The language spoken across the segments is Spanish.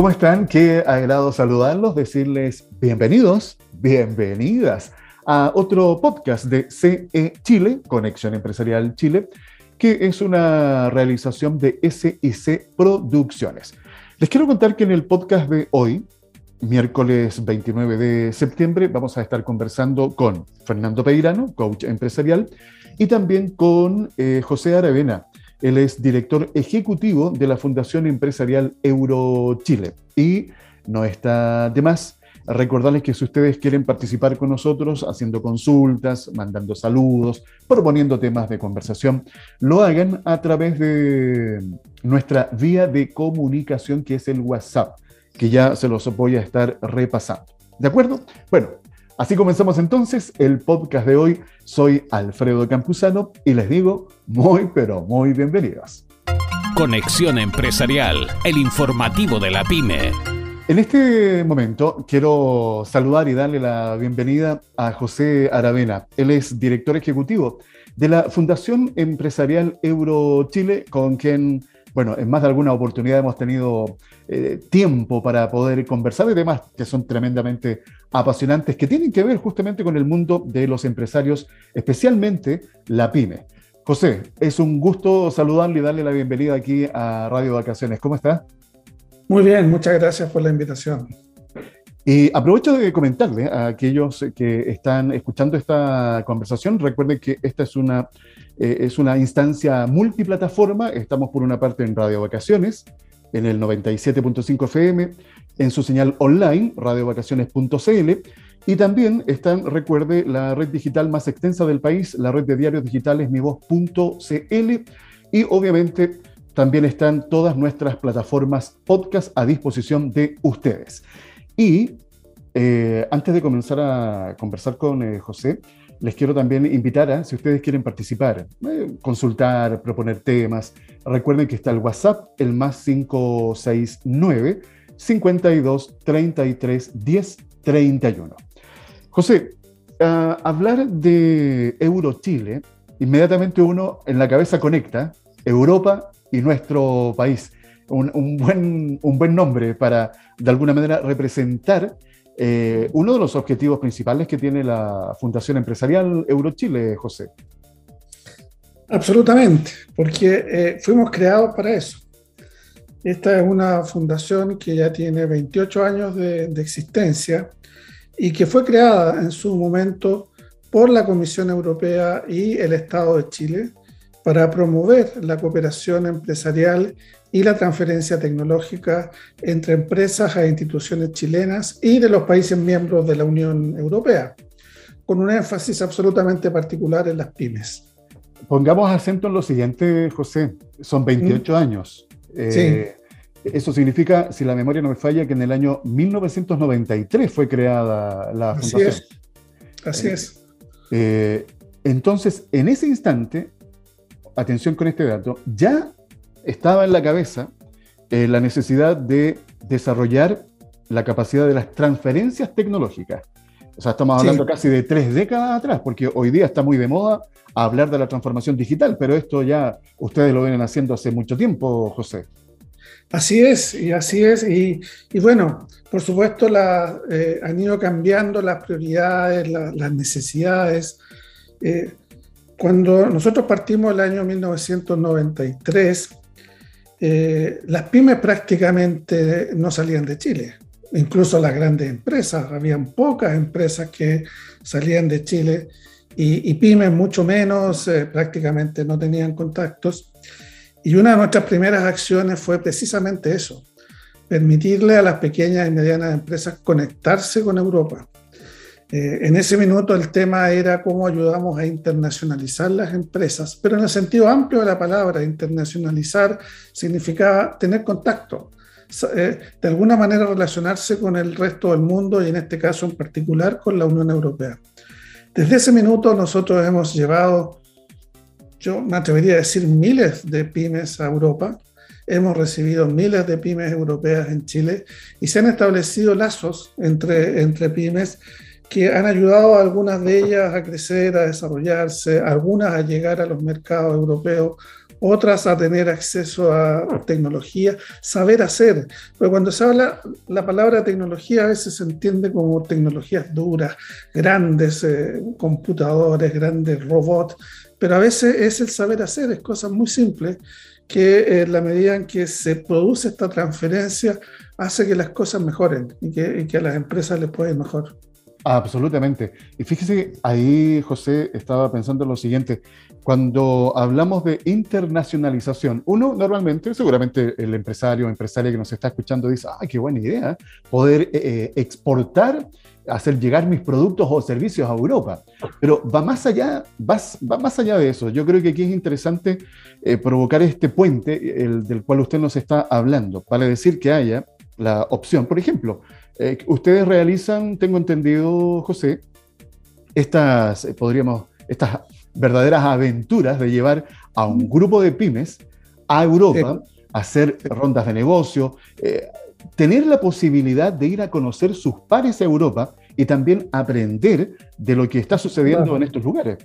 ¿Cómo están? Qué agrado saludarlos, decirles bienvenidos, bienvenidas a otro podcast de CE Chile, Conexión Empresarial Chile, que es una realización de SIC Producciones. Les quiero contar que en el podcast de hoy, miércoles 29 de septiembre, vamos a estar conversando con Fernando Peirano, coach empresarial, y también con eh, José Aravena, él es director ejecutivo de la Fundación Empresarial Euro Chile. Y no está de más recordarles que si ustedes quieren participar con nosotros haciendo consultas, mandando saludos, proponiendo temas de conversación, lo hagan a través de nuestra vía de comunicación que es el WhatsApp, que ya se los voy a estar repasando. ¿De acuerdo? Bueno, Así comenzamos entonces el podcast de hoy. Soy Alfredo Campuzano y les digo muy, pero muy bienvenidos. Conexión Empresarial, el informativo de la pyme. En este momento quiero saludar y darle la bienvenida a José Aravena. Él es director ejecutivo de la Fundación Empresarial Euro Chile, con quien bueno, en más de alguna oportunidad hemos tenido eh, tiempo para poder conversar de temas que son tremendamente apasionantes, que tienen que ver justamente con el mundo de los empresarios, especialmente la pyme. José, es un gusto saludarle y darle la bienvenida aquí a Radio Vacaciones. ¿Cómo está? Muy bien, muchas gracias por la invitación. Y aprovecho de comentarle a aquellos que están escuchando esta conversación, recuerden que esta es una eh, es una instancia multiplataforma. Estamos por una parte en Radio Vacaciones, en el 97.5 FM, en su señal online, radiovacaciones.cl, y también están, recuerde, la red digital más extensa del país, la red de diarios digitales mivoz.cl, y obviamente también están todas nuestras plataformas podcast a disposición de ustedes. Y eh, antes de comenzar a conversar con eh, José, les quiero también invitar a, si ustedes quieren participar, eh, consultar, proponer temas, recuerden que está el WhatsApp, el más 569 52 33 10 31. José, hablar de Euro Chile, inmediatamente uno en la cabeza conecta Europa y nuestro país. Un, buen, un buen nombre para, de alguna manera, representar eh, uno de los objetivos principales que tiene la Fundación Empresarial Eurochile, José. Absolutamente, porque eh, fuimos creados para eso. Esta es una fundación que ya tiene 28 años de, de existencia y que fue creada en su momento por la Comisión Europea y el Estado de Chile para promover la cooperación empresarial y la transferencia tecnológica entre empresas e instituciones chilenas y de los países miembros de la Unión Europea, con un énfasis absolutamente particular en las pymes. Pongamos acento en lo siguiente, José, son 28 mm. años. Eh, eso significa, si la memoria no me falla, que en el año 1993 fue creada la Así fundación. Es. Así eh, es. Eh, entonces, en ese instante, atención con este dato, ya estaba en la cabeza eh, la necesidad de desarrollar la capacidad de las transferencias tecnológicas. O sea, estamos hablando casi de tres décadas atrás, porque hoy día está muy de moda hablar de la transformación digital, pero esto ya ustedes lo vienen haciendo hace mucho tiempo, José. Así es, y así es. Y, bueno, por supuesto, la, eh, han ido cambiando las prioridades, las necesidades. Eh, cuando nosotros partimos el año 1993, eh, las pymes prácticamente no salían de Chile, incluso las grandes empresas, habían pocas empresas que salían de Chile y, pymes mucho menos, eh, prácticamente no tenían contactos. Y una de nuestras primeras acciones fue precisamente eso, permitirle a las pequeñas y medianas empresas conectarse con Europa. Eh, en ese minuto el tema era cómo ayudamos a internacionalizar las empresas, pero en el sentido amplio de la palabra, internacionalizar significaba tener contacto, eh, de alguna manera relacionarse con el resto del mundo y en este caso en particular con la Unión Europea. Desde ese minuto nosotros hemos llevado, yo me atrevería a decir, miles de pymes a Europa, hemos recibido miles de pymes europeas en Chile y se han establecido lazos entre, entre pymes que han ayudado a algunas de ellas a crecer, a desarrollarse, algunas a llegar a los mercados europeos, otras a tener acceso a tecnología, saber hacer. Pero cuando se habla la palabra tecnología, a veces se entiende como tecnologías duras, grandes eh, computadores, grandes robots, pero a veces es el saber hacer, es cosas muy simples que eh, la medida en que se produce esta transferencia hace que las cosas mejoren y que, y que a las empresas les pueda ir mejor. Absolutamente. Y fíjese, ahí José estaba pensando en lo siguiente, cuando hablamos de internacionalización, uno normalmente, seguramente el empresario o empresaria que nos está escuchando dice, ¡ay, qué buena idea! Poder eh, eh, exportar, hacer llegar mis productos o servicios a Europa. Pero va más allá, va, va más allá de eso. Yo creo que aquí es interesante eh, provocar este puente el, del cual usted nos está hablando, para decir que haya la opción, por ejemplo, eh, ustedes realizan, tengo entendido, José, estas, eh, podríamos, estas verdaderas aventuras de llevar a un grupo de pymes a Europa, a hacer rondas de negocio, eh, tener la posibilidad de ir a conocer sus pares a Europa y también aprender de lo que está sucediendo en estos lugares.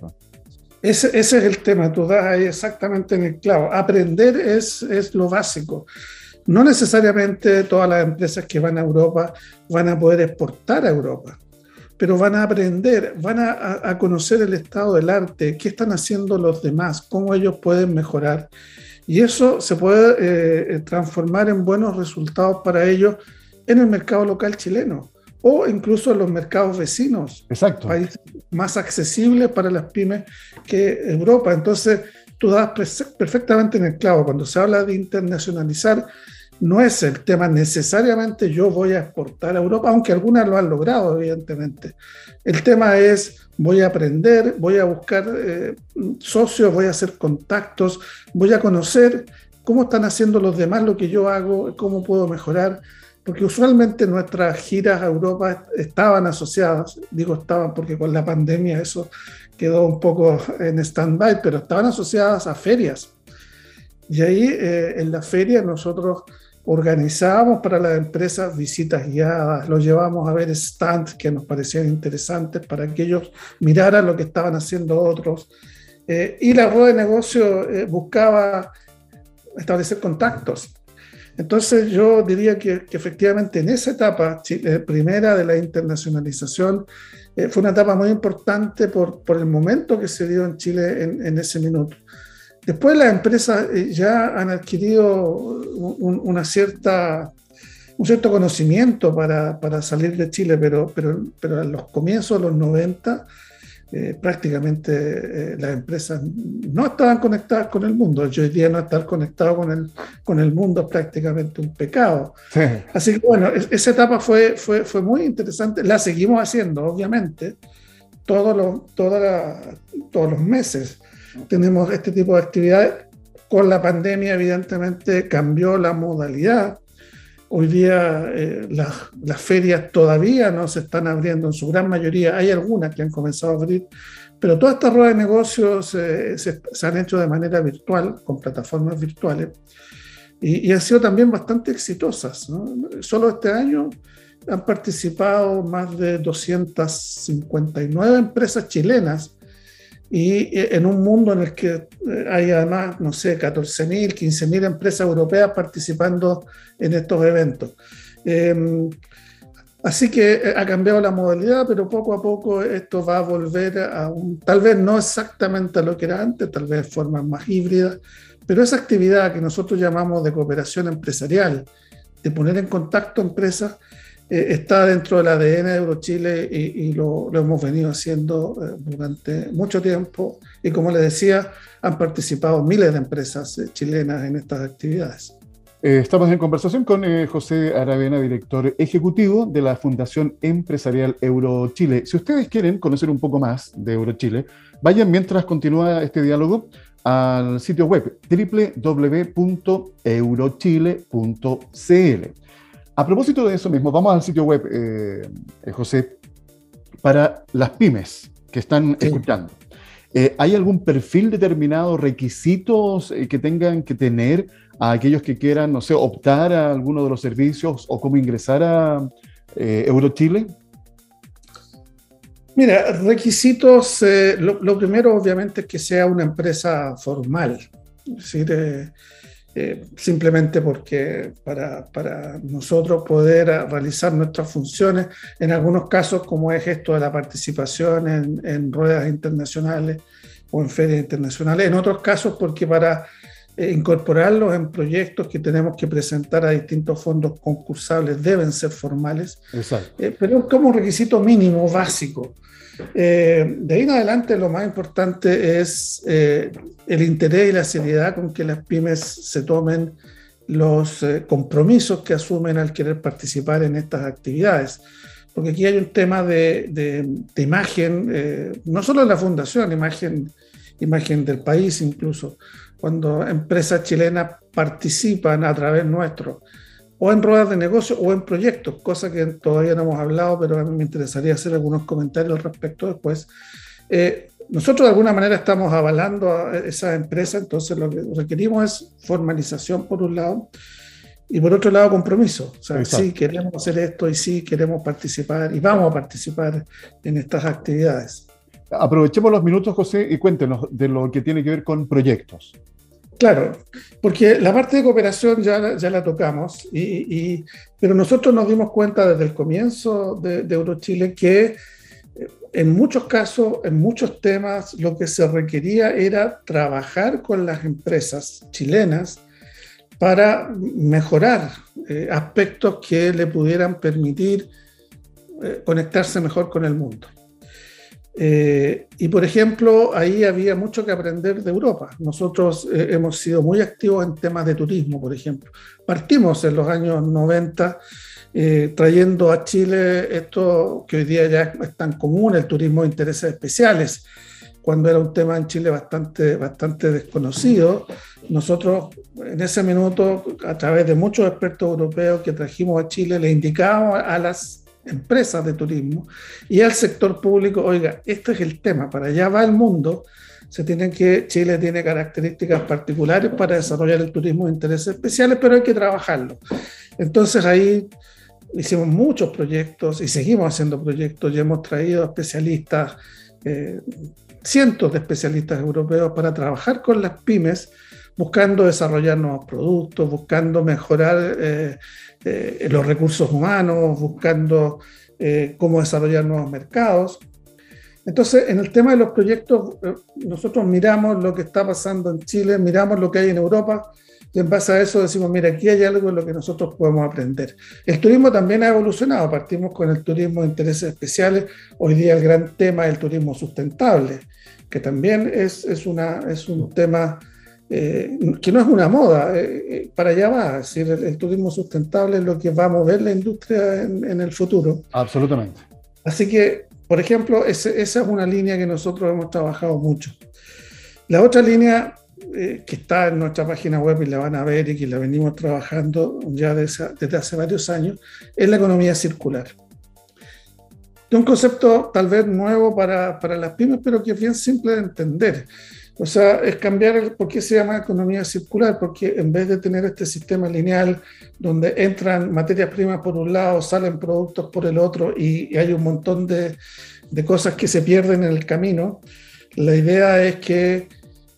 Ese, ese, es el tema, tú das ahí exactamente en el clavo. Aprender es, es lo básico. No necesariamente todas las empresas que van a Europa van a poder exportar a Europa, pero van a aprender, van a, conocer el estado del arte, qué están haciendo los demás, cómo ellos pueden mejorar. Y eso se puede eh, transformar en buenos resultados para ellos en el mercado local chileno o incluso en los mercados vecinos. Exacto. Países más accesibles para las pymes que Europa. Entonces, tú das perfectamente en el clavo. Cuando se habla de internacionalizar, no es el tema necesariamente yo voy a exportar a Europa, aunque algunas lo han logrado, evidentemente. El tema es voy a aprender, voy a buscar eh, socios, voy a hacer contactos, voy a conocer cómo están haciendo los demás lo que yo hago, cómo puedo mejorar, porque usualmente nuestras giras a Europa estaban asociadas, digo estaban porque con la pandemia eso quedó un poco en stand-by, pero estaban asociadas a ferias. Y ahí eh, en la feria nosotros organizábamos para las empresas visitas guiadas, los llevamos a ver stands que nos parecían interesantes para que ellos miraran lo que estaban haciendo otros. Eh, y la rueda de negocio eh, buscaba establecer contactos. Entonces yo diría que, efectivamente en esa etapa eh, primera de la internacionalización fue una etapa muy importante por, por, el momento que se dio en Chile en, en ese minuto. Después las empresas eh, ya han adquirido una cierta, un cierto conocimiento para, para, salir de Chile, pero, pero, pero en los comienzos de los 90 eh, prácticamente eh, las empresas no estaban conectadas con el mundo. Yo hoy día no estar conectado con el, con el mundo es prácticamente un pecado. Así que bueno, esa etapa fue, fue, fue muy interesante. La seguimos haciendo, obviamente, todos los, todos los meses tenemos este tipo de actividades. Con la pandemia, evidentemente, cambió la modalidad. Hoy día eh, las, ferias todavía no se están abriendo en su gran mayoría. Hay algunas que han comenzado a abrir, pero todas estas ruedas de negocios eh, se, han hecho de manera virtual, con plataformas virtuales, y, han sido también bastante exitosas. Solo este año han participado más de 259 empresas chilenas y eh, en un mundo en el que eh, hay además, no sé, 14.000, 15.000 empresas europeas participando en estos eventos. Em, así que eh, ha cambiado la modalidad, pero poco a poco esto va a volver a un, tal vez no exactamente a lo que era antes, tal vez de forma más híbrida, pero esa actividad que nosotros llamamos de cooperación empresarial, de poner en contacto empresas, eh, está dentro del ADN de Eurochile y, lo, hemos venido haciendo eh, durante mucho tiempo. Y como les decía, han participado miles de empresas eh, chilenas en estas actividades. Estamos en conversación con José Aravena, director ejecutivo de la Fundación Empresarial Eurochile. Si ustedes quieren conocer un poco más de Eurochile, vayan mientras continúa este diálogo al sitio web www.eurochile.cl. A propósito de eso mismo, vamos al sitio web, eh, eh, José, para las pymes que están escuchando. Eh, ¿Hay algún perfil determinado, requisitos que tengan que tener a aquellos que quieran, no sé, optar a alguno de los servicios o cómo ingresar a Eurochile? Mira, requisitos, lo, primero obviamente es que sea una empresa formal, decir, simplemente porque para, para, nosotros poder realizar nuestras funciones, en algunos casos como es esto de la participación en, en ruedas internacionales o en ferias internacionales, en otros casos porque para eh, incorporarlos en proyectos que tenemos que presentar a distintos fondos concursables deben ser formales, eh, pero es como un requisito mínimo, básico. Eh, de ahí en adelante lo más importante es el interés y la seriedad con que las pymes se tomen los compromisos que asumen al querer participar en estas actividades. Porque aquí hay un tema de, de imagen, no solo de la fundación, imagen, imagen del país incluso cuando empresas chilenas participan a través nuestro, o en ruedas de negocio o en proyectos, cosa que todavía no hemos hablado, pero a mí me interesaría hacer algunos comentarios al respecto después. Eh, nosotros de alguna manera estamos avalando a esas empresas, entonces lo que requerimos es formalización por un lado y por otro lado compromiso. O sea, sí queremos hacer esto y sí queremos participar y vamos a participar en estas actividades. Aprovechemos los minutos, José, y cuéntenos de lo que tiene que ver con proyectos. Claro, porque la parte de cooperación ya, ya la tocamos, y, pero nosotros nos dimos cuenta desde el comienzo de, Eurochile que eh, en muchos casos, en muchos temas, lo que se requería era trabajar con las empresas chilenas para mejorar eh, aspectos que le pudieran permitir eh, conectarse mejor con el mundo. Eh, y por ejemplo, ahí había mucho que aprender de Europa. Nosotros eh, hemos sido muy activos en temas de turismo, por ejemplo. Partimos en los años 90 eh, trayendo a Chile esto que hoy día ya es tan común, el turismo de intereses especiales. Cuando era un tema en Chile bastante, bastante desconocido, nosotros en ese minuto, a través de muchos expertos europeos que trajimos a Chile, le indicábamos a las empresas de turismo y al sector público, oiga, este es el tema, para allá va el mundo, se tienen que, Chile tiene características particulares para desarrollar el turismo de intereses especiales, pero hay que trabajarlo. Entonces ahí hicimos muchos proyectos y seguimos haciendo proyectos y hemos traído especialistas, eh, cientos de especialistas europeos para trabajar con las pymes, buscando desarrollar nuevos productos, buscando mejorar eh, eh, los recursos humanos, buscando eh, cómo desarrollar nuevos mercados. Entonces, en el tema de los proyectos, nosotros miramos lo que está pasando en Chile, miramos lo que hay en Europa, y en base a eso decimos, mira, aquí hay algo en lo que nosotros podemos aprender. El turismo también ha evolucionado, partimos con el turismo de intereses especiales, hoy día el gran tema es el turismo sustentable, que también es, es, una, es un tema eh, que no es una moda, eh, eh, para allá va. Es decir, el, turismo sustentable es lo que va a mover la industria en, el futuro. Absolutamente. Así que, por ejemplo, esa es una línea que nosotros hemos trabajado mucho. La otra línea que está en nuestra página web y la van a ver y que la venimos trabajando ya desde, desde hace varios años es la economía circular. Es un concepto tal vez nuevo para, para las pymes, pero que es bien simple de entender. O sea, es cambiar el, por qué se llama economía circular, porque en vez de tener este sistema lineal donde entran materias primas por un lado, salen productos por el otro y, hay un montón de, de, cosas que se pierden en el camino, la idea es que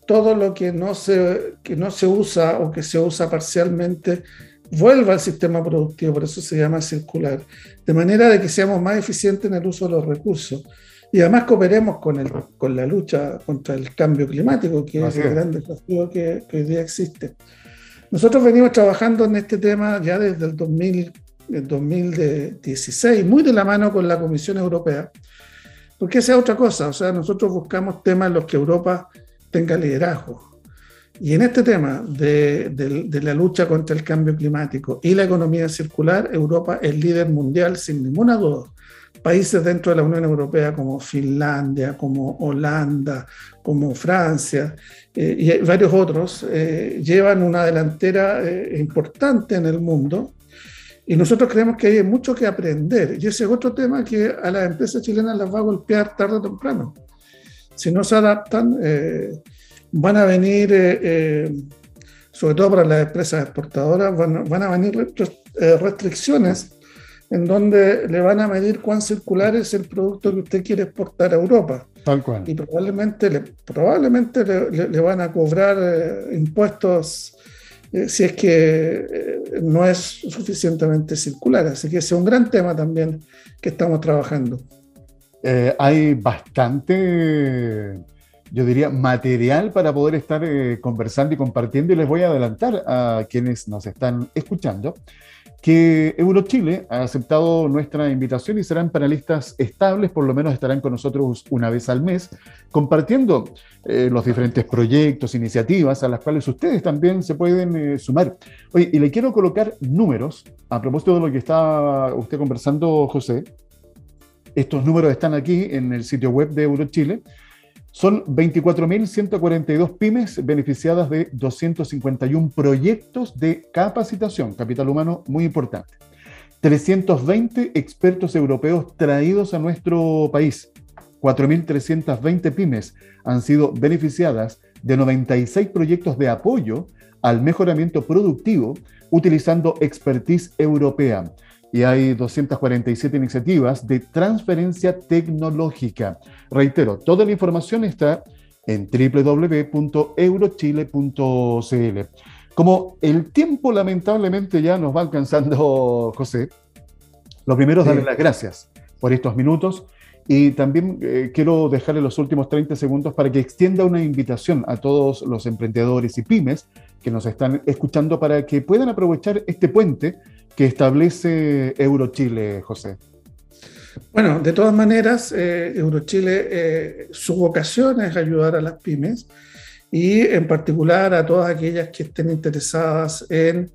todo lo que no, se, que no se usa o que se usa parcialmente vuelva al sistema productivo, por eso se llama circular, de manera de que seamos más eficientes en el uso de los recursos y además cooperemos con, el, con la lucha contra el cambio climático, que es el gran desafío que, hoy día existe. Nosotros venimos trabajando en este tema ya desde el, 2000, el 2016, muy de la mano con la Comisión Europea, porque esa es otra cosa, o sea, nosotros buscamos temas en los que Europa tenga liderazgo. Y en este tema de, de, la lucha contra el cambio climático y la economía circular, Europa es líder mundial sin ninguna duda países dentro de la Unión Europea como Finlandia, como Holanda, como Francia eh, y varios otros eh, llevan una delantera eh, importante en el mundo y nosotros creemos que hay mucho que aprender y ese es otro tema que a las empresas chilenas las va a golpear tarde o temprano. Si no se adaptan, van a venir, sobre todo para las empresas exportadoras, van, van a venir restricciones en donde le van a medir cuán circular es el producto que usted quiere exportar a Europa. Tal cual. Y probablemente le, probablemente le, van a cobrar eh, impuestos eh, si es que eh, no es suficientemente circular. Así que ese es un gran tema también que estamos trabajando. hay bastante yo diría, material para poder estar conversando y compartiendo. Y les voy a adelantar a quienes nos están escuchando que Eurochile ha aceptado nuestra invitación y serán panelistas estables, por lo menos estarán con nosotros una vez al mes, compartiendo eh, los diferentes proyectos, iniciativas a las cuales ustedes también se pueden eh, sumar. Oye, y le quiero colocar números a propósito de lo que está usted conversando, José. Estos números están aquí en el sitio web de Eurochile. Son 24.142 pymes beneficiadas de 251 proyectos de capacitación, capital humano muy importante. 320 expertos europeos traídos a nuestro país. 4.320 pymes han sido beneficiadas de 96 proyectos de apoyo al mejoramiento productivo utilizando expertise europea y hay 247 iniciativas de transferencia tecnológica. Reitero, toda la información está en www.eurochile.cl. Como el tiempo lamentablemente ya nos va alcanzando, José, lo primero es darle las gracias por estos minutos y también eh, quiero dejarle los últimos 30 segundos para que extienda una invitación a todos los emprendedores y pymes que nos están escuchando para que puedan aprovechar este puente que establece Eurochile, José? Bueno, de todas maneras, eh, Eurochile, eh, su vocación es ayudar a las pymes y en particular a todas aquellas que estén interesadas en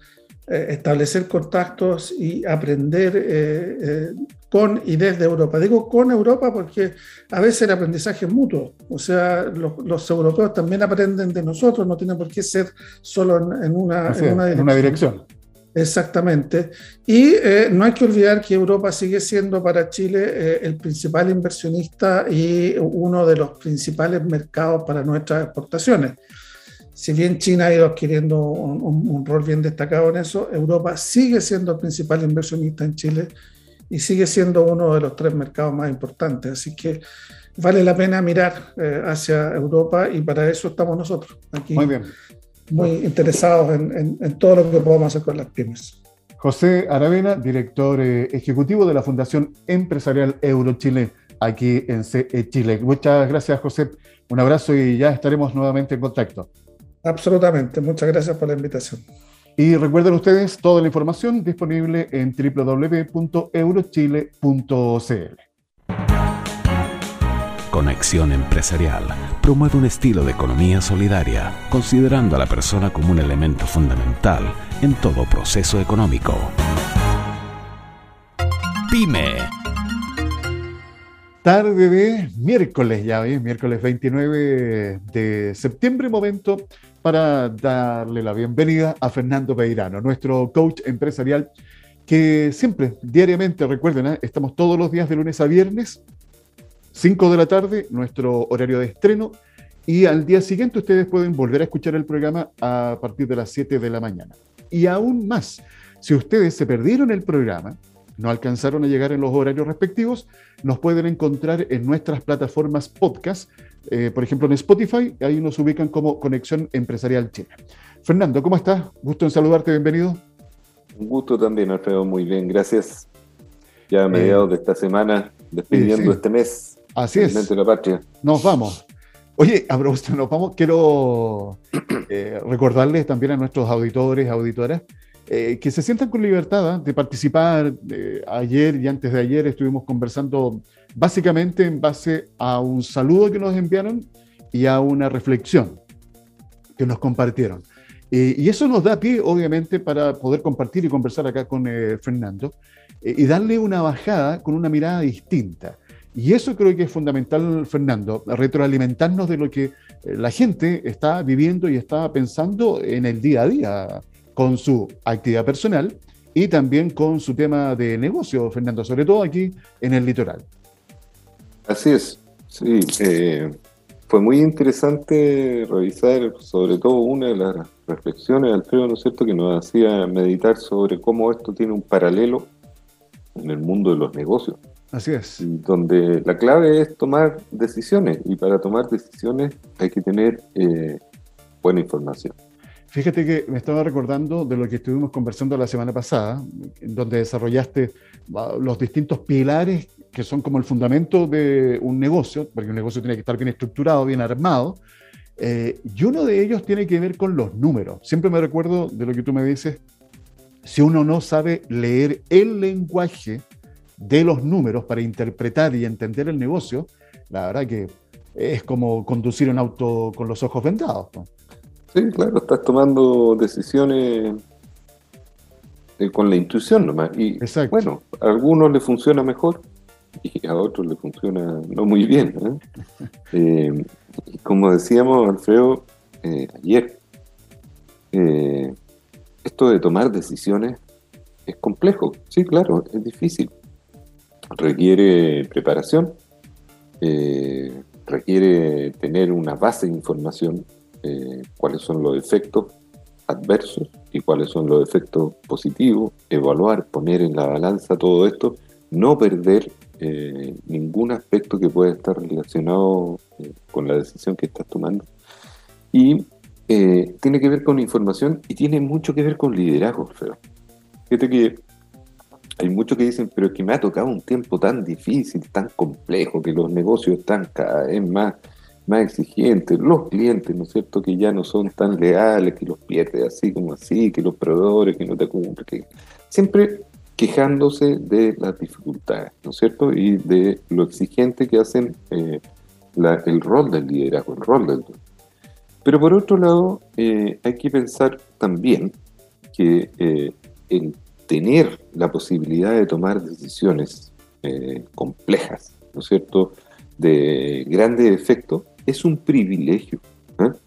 eh, establecer contactos y aprender con y desde Europa. Digo con Europa porque a veces el aprendizaje es mutuo, o sea, los, europeos también aprenden de nosotros, no tiene por qué ser solo en, una, en una dirección. Exactamente. Y eh, no hay que olvidar que Europa sigue siendo para Chile eh, el principal inversionista y uno de los principales mercados para nuestras exportaciones. Si bien China ha ido adquiriendo un, rol bien destacado en eso, Europa sigue siendo el principal inversionista en Chile y sigue siendo uno de los tres mercados más importantes. Así que vale la pena mirar eh, hacia Europa y para eso estamos nosotros aquí. Muy bien muy interesados en, todo lo que podamos hacer con las pymes. José Aravena, director eh, ejecutivo de la Fundación Empresarial Eurochile, aquí en CE Chile. Muchas gracias, José. Un abrazo y ya estaremos nuevamente en contacto. Absolutamente. Muchas gracias por la invitación. Y recuerden ustedes toda la información disponible en www.eurochile.cl. Conexión Empresarial promueve un estilo de economía solidaria, considerando a la persona como un elemento fundamental en todo proceso económico. Pyme. Tarde de miércoles, ya ¿eh? miércoles 29 de septiembre, momento para darle la bienvenida a Fernando Peirano, nuestro coach empresarial que siempre, diariamente, recuerden, ¿eh? estamos todos los días de lunes a viernes 5 de la tarde, nuestro horario de estreno, y al día siguiente ustedes pueden volver a escuchar el programa a partir de las 7 de la mañana. Y aún más, si ustedes se perdieron el programa, no alcanzaron a llegar en los horarios respectivos, nos pueden encontrar en nuestras plataformas podcast, eh, por ejemplo en Spotify, ahí nos ubican como Conexión Empresarial Chile. Fernando, ¿cómo estás? Gusto en saludarte, bienvenido. Un gusto también, Alfredo, muy bien, gracias. Ya a mediados de esta semana, despidiendo este mes Así es. La patria. Nos vamos. Oye, a propósito, nos vamos. Quiero eh, recordarles también a nuestros auditores, auditoras, eh, que se sientan con libertad ¿ah? de participar. ayer y antes de ayer estuvimos conversando básicamente en base a un saludo que nos enviaron y a una reflexión que nos compartieron. y eso nos da pie, obviamente, para poder compartir y conversar acá con eh, Fernando y darle una bajada con una mirada distinta. Y eso creo que es fundamental, Fernando, retroalimentarnos de lo que eh, la gente está viviendo y está pensando en el día a día con su actividad personal y también con su tema de negocio, Fernando, sobre todo aquí en el litoral. Así es, sí. Eh, fue muy interesante revisar sobre todo una de las reflexiones, Alfredo, ¿no es cierto?, que nos hacía meditar sobre cómo esto tiene un paralelo en el mundo de los negocios Así es. Donde la clave es tomar decisiones y para tomar decisiones hay que tener eh, buena información. Fíjate que me estaba recordando de lo que estuvimos conversando la semana pasada, donde desarrollaste ah, los distintos pilares que son como el fundamento de un negocio, porque un negocio tiene que estar bien estructurado, bien armado, eh, y uno de ellos tiene que ver con los números. Siempre me recuerdo de lo que tú me dices, si uno no sabe leer el lenguaje de los números para interpretar y entender el negocio, la verdad que es como conducir un auto con los ojos vendados. Sí, claro, estás tomando decisiones eh, con la intuición nomás. Y bueno, a algunos les funciona mejor y a otros les funciona no muy bien. ¿eh? eh como decíamos, Alfredo, eh, ayer, esto de tomar decisiones es complejo. Sí, claro, es difícil. Requiere preparación, requiere tener una base de información eh, cuáles son los efectos adversos y cuáles son los efectos positivos, evaluar, poner en la balanza todo esto, no perder eh, ningún aspecto que pueda estar relacionado eh, con la decisión que estás tomando. Y tiene que ver con información y tiene mucho que ver con liderazgo, Feo. Fíjate que hay muchos que dicen, pero es que me ha tocado un tiempo tan difícil, tan complejo, que los negocios están cada vez más más exigentes, los clientes, ¿no es cierto?, que ya no son tan leales, que los pierdes así como así, que los proveedores que no te cumplen, que siempre quejándose de las dificultades, ¿no es cierto?, y de lo exigente que hacen eh, el rol del liderazgo, el rol del... Pero por otro lado, eh, hay que pensar también que eh, el tener la posibilidad de tomar decisiones complejas, ¿no es cierto?, de grandes efectos, es un privilegio.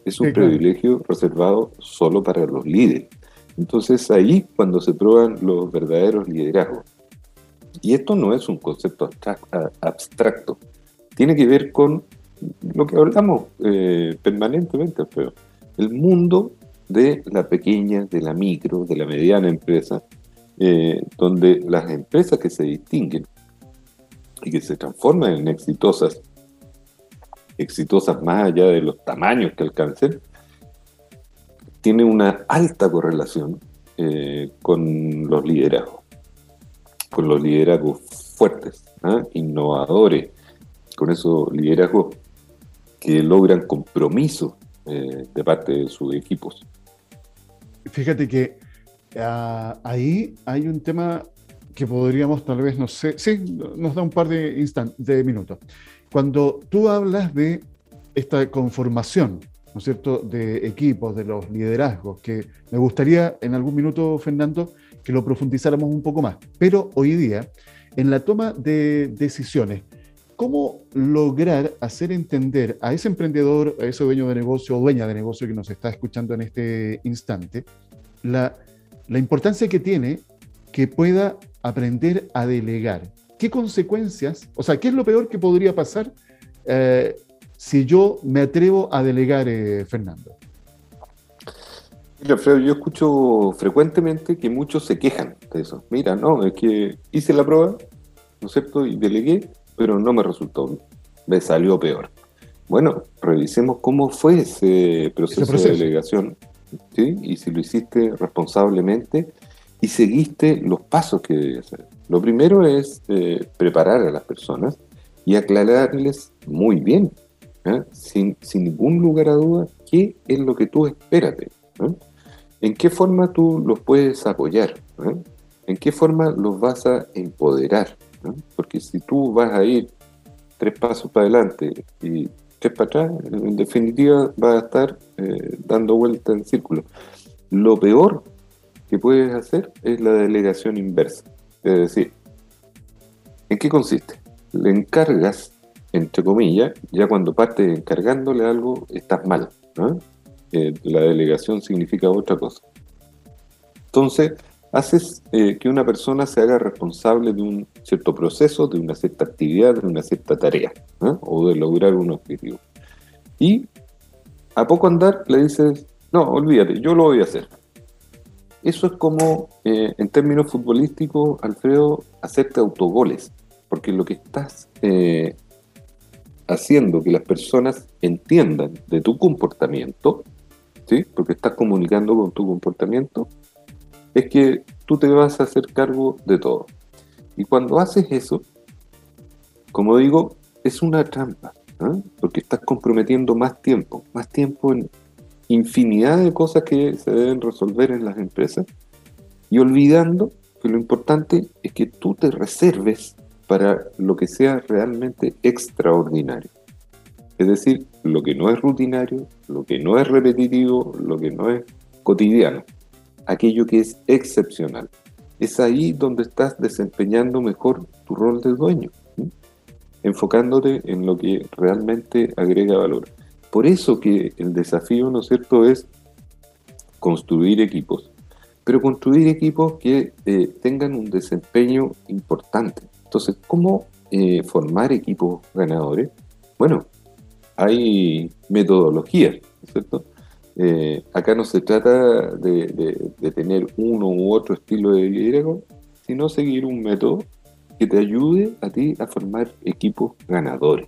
Es un privilegio reservado solo para los líderes. Entonces ahí cuando se prueban los verdaderos liderazgos. Y esto no es un concepto abstracto, tiene que ver con lo que hablamos eh, permanentemente, el mundo de la pequeña, de la micro, de la mediana empresa, eh, donde las empresas que se distinguen y que se transforman en exitosas exitosas más allá de los tamaños que alcancen, tiene una alta correlación eh, con los liderazgos, con los liderazgos fuertes, ¿ah? innovadores, con esos liderazgos que logran compromiso eh, de parte de sus equipos. Fíjate que ah, ahí hay un tema que podríamos tal vez, no sé, sí, nos da un par de, de minutos. Cuando tú hablas de esta conformación, ¿no es cierto?, de equipos, de los liderazgos, que me gustaría en algún minuto, Fernando, que lo profundizáramos un poco más. Pero hoy día, en la toma de decisiones, ¿cómo lograr hacer entender a ese emprendedor, a ese dueño de negocio o dueña de negocio que nos está escuchando en este instante, la, la importancia que tiene que pueda aprender a delegar? ¿qué consecuencias, o sea, qué es lo peor que podría pasar eh, si yo me atrevo a delegar, eh, Fernando? Mira, Alfredo, yo escucho frecuentemente que muchos se quejan de eso. Mira, no, es que hice la prueba, ¿no es cierto? Y delegué, pero no me resultó, me salió peor. Bueno, revisemos cómo fue ese proceso, de delegación, ¿sí? Y si lo hiciste responsablemente y seguiste los pasos que debías hacer. Lo primero es eh, preparar a las personas y aclararles muy bien, ¿eh? sin, ningún lugar a duda, qué es lo que tú esperas de ellos. ¿En qué forma tú los puedes apoyar? ¿En qué forma los vas a empoderar? Porque si tú vas a ir tres pasos para adelante y tres para atrás, en definitiva vas a estar eh, dando vuelta en círculo. Lo peor que puedes hacer es la delegación inversa. Es decir, ¿en qué consiste? Le encargas, entre comillas, ya cuando partes encargándole algo, estás mal. Eh, la delegación significa otra cosa. Entonces, haces eh, que una persona se haga responsable de un cierto proceso, de una cierta actividad, de una cierta tarea, o de lograr un objetivo. Y a poco andar le dices, no, olvídate, yo lo voy a hacer. Eso es como, eh, en términos futbolísticos, Alfredo, hacerte autogoles. porque lo que estás eh, haciendo que las personas entiendan de tu comportamiento, ¿sí? porque estás comunicando con tu comportamiento, es que tú te vas a hacer cargo de todo. Y cuando haces eso, como digo, es una trampa, ¿ah? porque estás comprometiendo más tiempo, más tiempo en infinidad de cosas que se deben resolver en las empresas y olvidando que lo importante es que tú te reserves para lo que sea realmente extraordinario. Es decir, lo que no es rutinario, lo que no es repetitivo, lo que no es cotidiano, aquello que es excepcional. Es ahí donde estás desempeñando mejor tu rol de dueño, enfocándote en lo que realmente agrega valor. Por eso que el desafío, ¿no es cierto?, es construir equipos, pero construir equipos que eh, tengan un desempeño importante. Entonces, ¿cómo eh, formar equipos ganadores? Bueno, hay metodologías, ¿cierto? Eh, acá no se trata de, tener uno u otro estilo de liderazgo, sino seguir un método que te ayude a ti a formar equipos ganadores.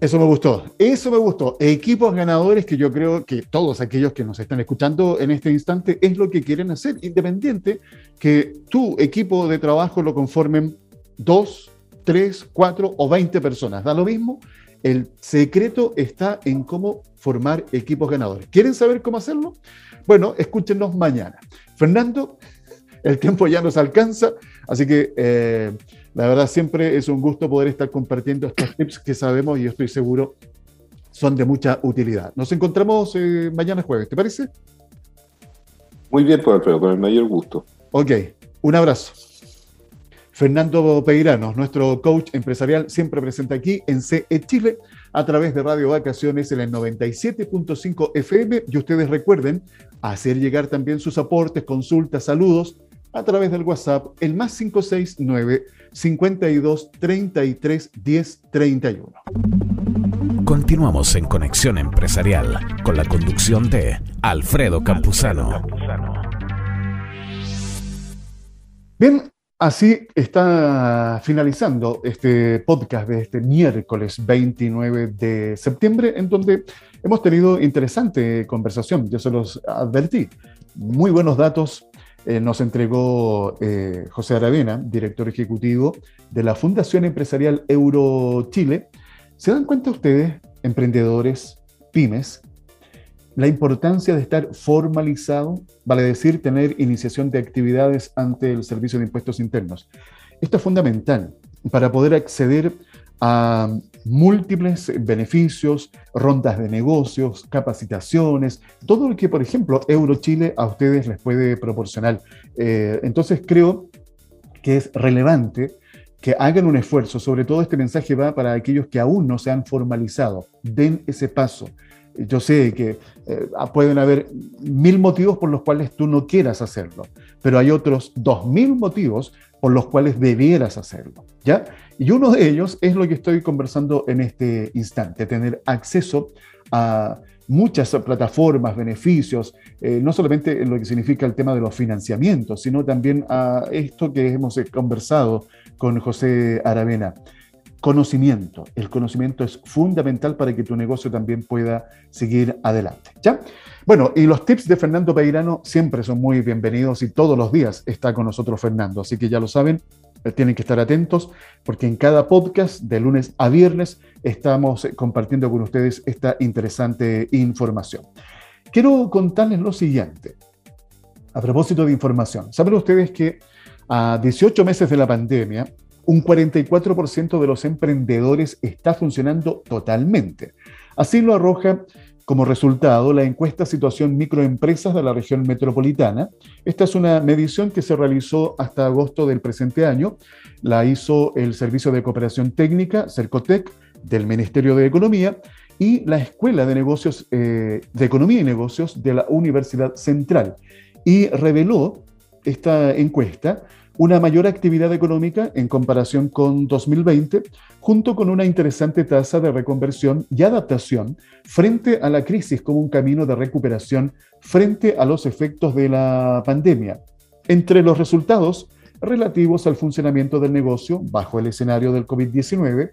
Eso me gustó, eso me gustó. Equipos ganadores que yo creo que todos aquellos que nos están escuchando en este instante es lo que quieren hacer, independiente que tu equipo de trabajo lo conformen dos, tres, cuatro o veinte personas. Da lo mismo, el secreto está en cómo formar equipos ganadores. ¿Quieren saber cómo hacerlo? Bueno, escúchenos mañana. Fernando, el tiempo ya nos alcanza, así que eh, la verdad siempre es un gusto poder estar compartiendo estos tips que sabemos y estoy seguro son de mucha utilidad. Nos encontramos eh, mañana jueves, ¿te parece? Muy bien, pues Alfredo, con el mayor gusto. Ok, un abrazo. Fernando Peirano, nuestro coach empresarial, siempre presente aquí en CE Chile a través de Radio Vacaciones en el 97.5 FM. Y ustedes recuerden hacer llegar también sus aportes, consultas, saludos a través del WhatsApp, el más 569 52 33 10 31. Continuamos en Conexión Empresarial con la conducción de Alfredo Campuzano. Bien, Así está finalizando este podcast de este miércoles 29 de septiembre, en donde hemos tenido interesante conversación. Yo se los advertí. Muy buenos datos eh, nos entregó eh, José Aravena, director ejecutivo de la Fundación Empresarial Euro Chile. ¿Se dan cuenta ustedes, emprendedores, pymes, la importancia de estar formalizado, vale decir, tener iniciación de actividades ante el Servicio de Impuestos Internos. Esto es fundamental para poder acceder a múltiples beneficios, rondas de negocios, capacitaciones, todo lo que, por ejemplo, Eurochile a ustedes les puede proporcionar. Eh, entonces creo que es relevante que hagan un esfuerzo, sobre todo este mensaje va para aquellos que aún no se han formalizado, den ese paso, yo sé que eh, pueden haber mil motivos por los cuales tú no quieras hacerlo, pero hay otros dos mil motivos por los cuales debieras hacerlo, ¿ya? Y uno de ellos es lo que estoy conversando en este instante, tener acceso a muchas plataformas, beneficios, eh, no solamente en lo que significa el tema de los financiamientos, sino también a esto que hemos conversado con José Aravena, conocimiento. El conocimiento es fundamental para que tu negocio también pueda seguir adelante. ¿ya? Bueno, y los tips de Fernando Peirano siempre son muy bienvenidos y todos los días está con nosotros Fernando. Así que ya lo saben, eh, tienen que estar atentos porque en cada podcast de lunes a viernes estamos compartiendo con ustedes esta interesante información. Quiero contarles lo siguiente. A propósito de información, saben ustedes que a 18 meses de la pandemia, un 44% de los emprendedores está funcionando totalmente. Así lo arroja como resultado la encuesta Situación Microempresas de la región metropolitana. Esta es una medición que se realizó hasta agosto del presente año. La hizo el Servicio de Cooperación Técnica, Cercotec, del Ministerio de Economía y la Escuela de Negocios eh, de Economía y Negocios de la Universidad Central. Y reveló esta encuesta una mayor actividad económica en comparación con 2020, junto con una interesante tasa de reconversión y adaptación frente a la crisis como un camino de recuperación frente a los efectos de la pandemia. Entre los resultados relativos al funcionamiento del negocio bajo el escenario del COVID-19,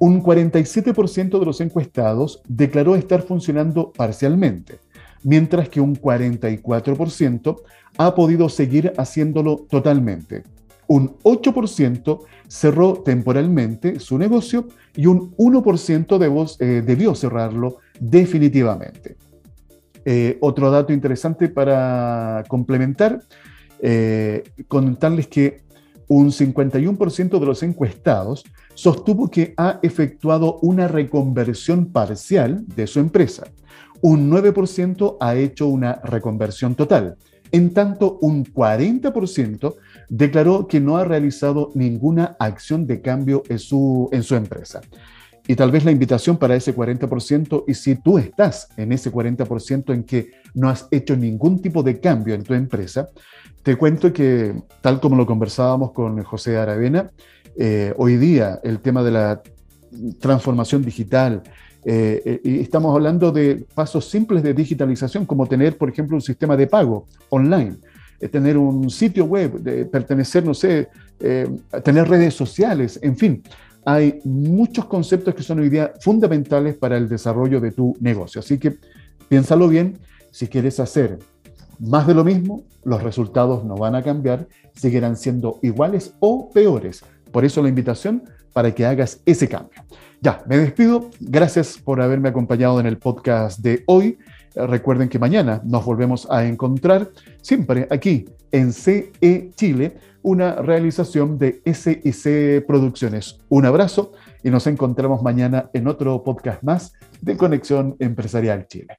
un 47% de los encuestados declaró estar funcionando parcialmente, mientras que un 44% ha podido seguir haciéndolo totalmente. Un 8% cerró temporalmente su negocio y un 1% eh, debió cerrarlo definitivamente. Eh, otro dato interesante para complementar, eh, contarles que un 51% de los encuestados sostuvo que ha efectuado una reconversión parcial de su empresa. Un 9% ha hecho una reconversión total. En tanto, un 40% declaró que no ha realizado ninguna acción de cambio en su, en su empresa. Y tal vez la invitación para ese 40%, y si tú estás en ese 40% en que no has hecho ningún tipo de cambio en tu empresa, te cuento que, tal como lo conversábamos con José Aravena, eh, hoy día el tema de la transformación digital, eh, eh, y estamos hablando de pasos simples de digitalización, como tener, por ejemplo, un sistema de pago online, tener un sitio web, pertenecer, no sé, tener redes sociales, en fin hay muchos conceptos que son hoy día fundamentales para el desarrollo de tu negocio. Así que piénsalo bien, si quieres hacer más de lo mismo, los resultados no van a cambiar, seguirán siendo iguales o peores. Por eso la invitación para que hagas ese cambio. Ya, me despido. Gracias por haberme acompañado en el podcast de hoy. Recuerden que mañana nos volvemos a encontrar siempre aquí en CE Chile una realización de SIC Producciones. Un abrazo y nos encontramos mañana en otro podcast más de Conexión Empresarial Chile.